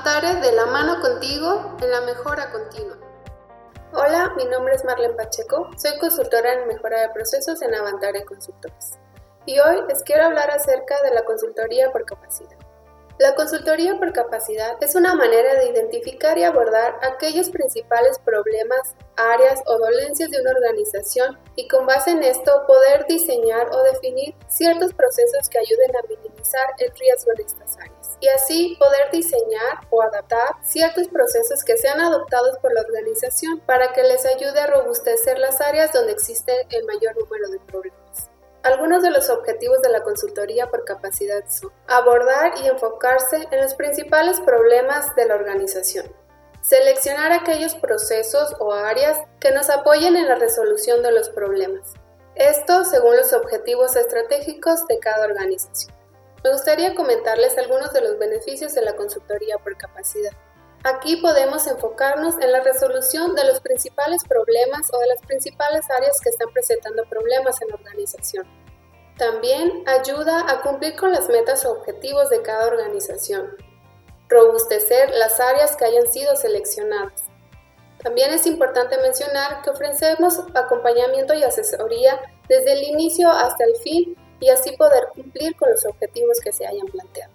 Avantare de la mano contigo en la mejora continua. Hola, mi nombre es Marlene Pacheco, soy consultora en mejora de procesos en Avantare Consultores. Y hoy les quiero hablar acerca de la consultoría por capacidad. La consultoría por capacidad es una manera de identificar y abordar aquellos principales problemas, áreas o dolencias de una organización y con base en esto poder diseñar o definir ciertos procesos que ayuden a minimizar el riesgo en estas áreas y así poder diseñar o adaptar ciertos procesos que sean adoptados por la organización para que les ayude a robustecer las áreas donde existe el mayor número de problemas. Algunos de los objetivos de la consultoría por capacidad son abordar y enfocarse en los principales problemas de la organización, seleccionar aquellos procesos o áreas que nos apoyen en la resolución de los problemas, esto según los objetivos estratégicos de cada organización. Me gustaría comentarles algunos de los beneficios de la consultoría por capacidad. Aquí podemos enfocarnos en la resolución de los principales problemas o de las principales áreas que están presentando problemas en la organización. También ayuda a cumplir con las metas o objetivos de cada organización. Robustecer las áreas que hayan sido seleccionadas. También es importante mencionar que ofrecemos acompañamiento y asesoría desde el inicio hasta el fin y así poder cumplir con los objetivos que se hayan planteado.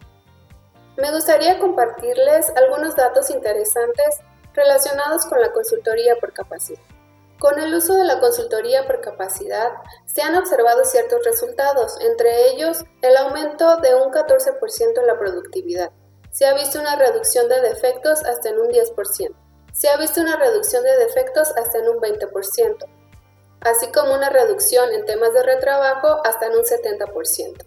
Me gustaría compartirles algunos datos interesantes relacionados con la consultoría por capacidad. Con el uso de la consultoría por capacidad se han observado ciertos resultados, entre ellos el aumento de un 14% en la productividad. Se ha visto una reducción de defectos hasta en un 10%. Se ha visto una reducción de defectos hasta en un 20%, así como una reducción en temas de retrabajo hasta un 70%.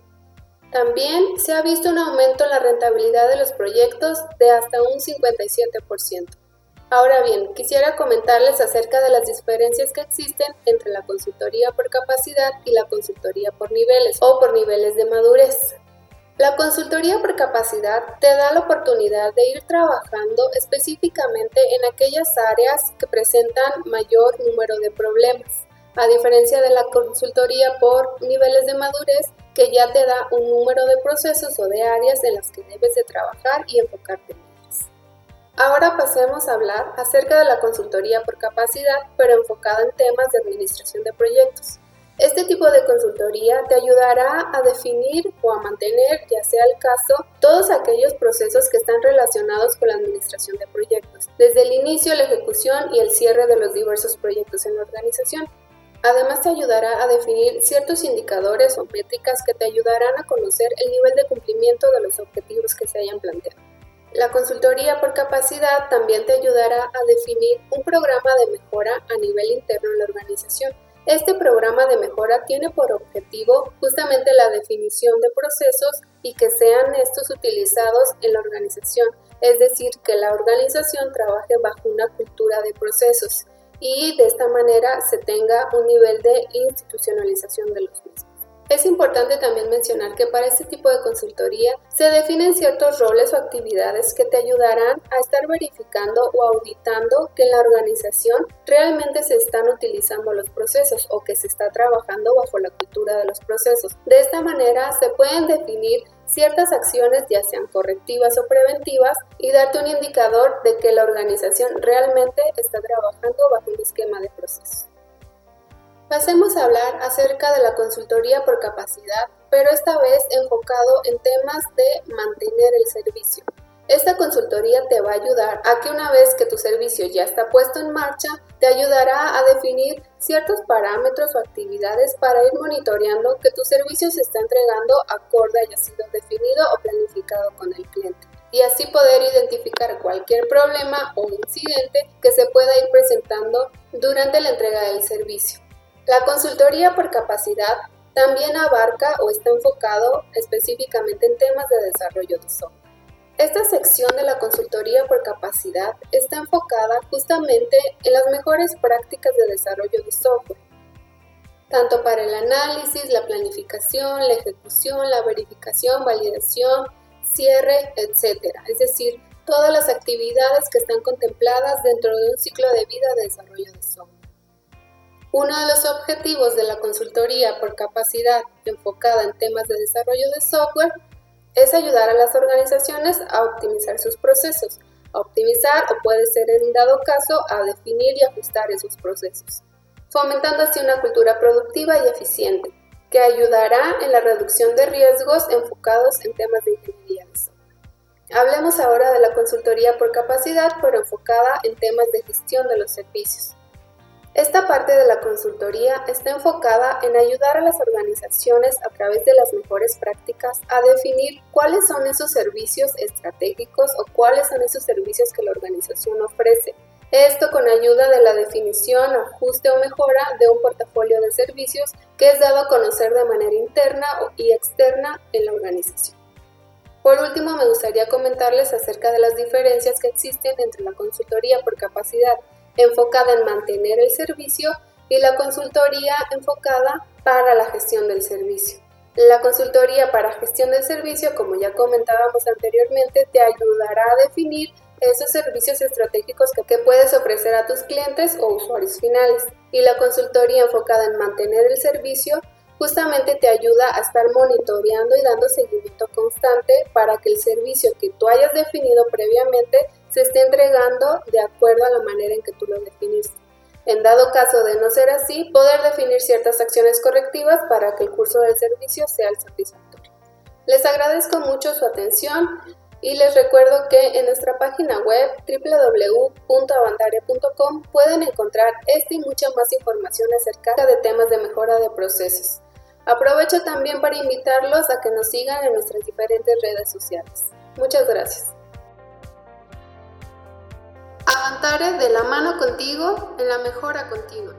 También se ha visto un aumento en la rentabilidad de los proyectos de hasta un 57%. Ahora bien, quisiera comentarles acerca de las diferencias que existen entre la consultoría por capacidad y la consultoría por niveles o por niveles de madurez. La consultoría por capacidad te da la oportunidad de ir trabajando específicamente en aquellas áreas que presentan mayor número de problemas, a diferencia de la consultoría por niveles de madurez que ya te da un número de procesos o de áreas en las que debes de trabajar y enfocarte en ellas. Ahora pasemos a hablar acerca de la consultoría por capacidad, pero enfocada en temas de administración de proyectos. Este tipo de consultoría te ayudará a definir o a mantener, ya sea el caso, todos aquellos procesos que están relacionados con la administración de proyectos, desde el inicio, la ejecución y el cierre de los diversos proyectos en la organización. Además te ayudará a definir ciertos indicadores o métricas que te ayudarán a conocer el nivel de cumplimiento de los objetivos que se hayan planteado. La consultoría por capacidad también te ayudará a definir un programa de mejora a nivel interno en la organización. Este programa de mejora tiene por objetivo justamente la definición de procesos y que sean estos utilizados en la organización, es decir, que la organización trabaje bajo una cultura de procesos y de esta manera se tenga un nivel de institucionalización de los mismos. Es importante también mencionar que para este tipo de consultoría se definen ciertos roles o actividades que te ayudarán a estar verificando o auditando que en la organización realmente se están utilizando los procesos o que se está trabajando bajo la cultura de los procesos. De esta manera se pueden definir ciertas acciones ya sean correctivas o preventivas y darte un indicador de que la organización realmente está trabajando bajo un esquema de proceso. Pasemos a hablar acerca de la consultoría por capacidad, pero esta vez enfocado en temas de mantener el servicio. Esta consultoría te va a ayudar a que una vez que tu servicio ya está puesto en marcha, te ayudará a definir ciertos parámetros o actividades para ir monitoreando que tu servicio se está entregando acorde haya sido definido o planificado con el cliente y así poder identificar cualquier problema o incidente que se pueda ir presentando durante la entrega del servicio. La consultoría por capacidad también abarca o está enfocado específicamente en temas de desarrollo de software. Esta sección de la consultoría por capacidad está enfocada justamente en las mejores prácticas de desarrollo de software, tanto para el análisis, la planificación, la ejecución, la verificación, validación, cierre, etc. Es decir, todas las actividades que están contempladas dentro de un ciclo de vida de desarrollo de software. Uno de los objetivos de la consultoría por capacidad enfocada en temas de desarrollo de software es ayudar a las organizaciones a optimizar sus procesos, a optimizar o puede ser en dado caso a definir y ajustar esos procesos, fomentando así una cultura productiva y eficiente que ayudará en la reducción de riesgos enfocados en temas de ingeniería. Hablemos ahora de la consultoría por capacidad, pero enfocada en temas de gestión de los servicios. Esta parte de la consultoría está enfocada en ayudar a las organizaciones a través de las mejores prácticas a definir cuáles son esos servicios estratégicos o cuáles son esos servicios que la organización ofrece. Esto con ayuda de la definición, ajuste o mejora de un portafolio de servicios que es dado a conocer de manera interna y externa en la organización. Por último, me gustaría comentarles acerca de las diferencias que existen entre la consultoría por capacidad enfocada en mantener el servicio y la consultoría enfocada para la gestión del servicio. La consultoría para gestión del servicio, como ya comentábamos anteriormente, te ayudará a definir esos servicios estratégicos que, puedes ofrecer a tus clientes o usuarios finales. Y la consultoría enfocada en mantener el servicio justamente te ayuda a estar monitoreando y dando seguimiento constante para que el servicio que tú hayas definido previamente se esté entregando de acuerdo a la manera en que tú lo definiste. En dado caso de no ser así, poder definir ciertas acciones correctivas para que el curso del servicio sea satisfactorio. Les agradezco mucho su atención y les recuerdo que en nuestra página web www.avantaria.com pueden encontrar esta y mucha más información acerca de temas de mejora de procesos. Aprovecho también para invitarlos a que nos sigan en nuestras diferentes redes sociales. Muchas gracias. De la mano contigo en la mejora continua.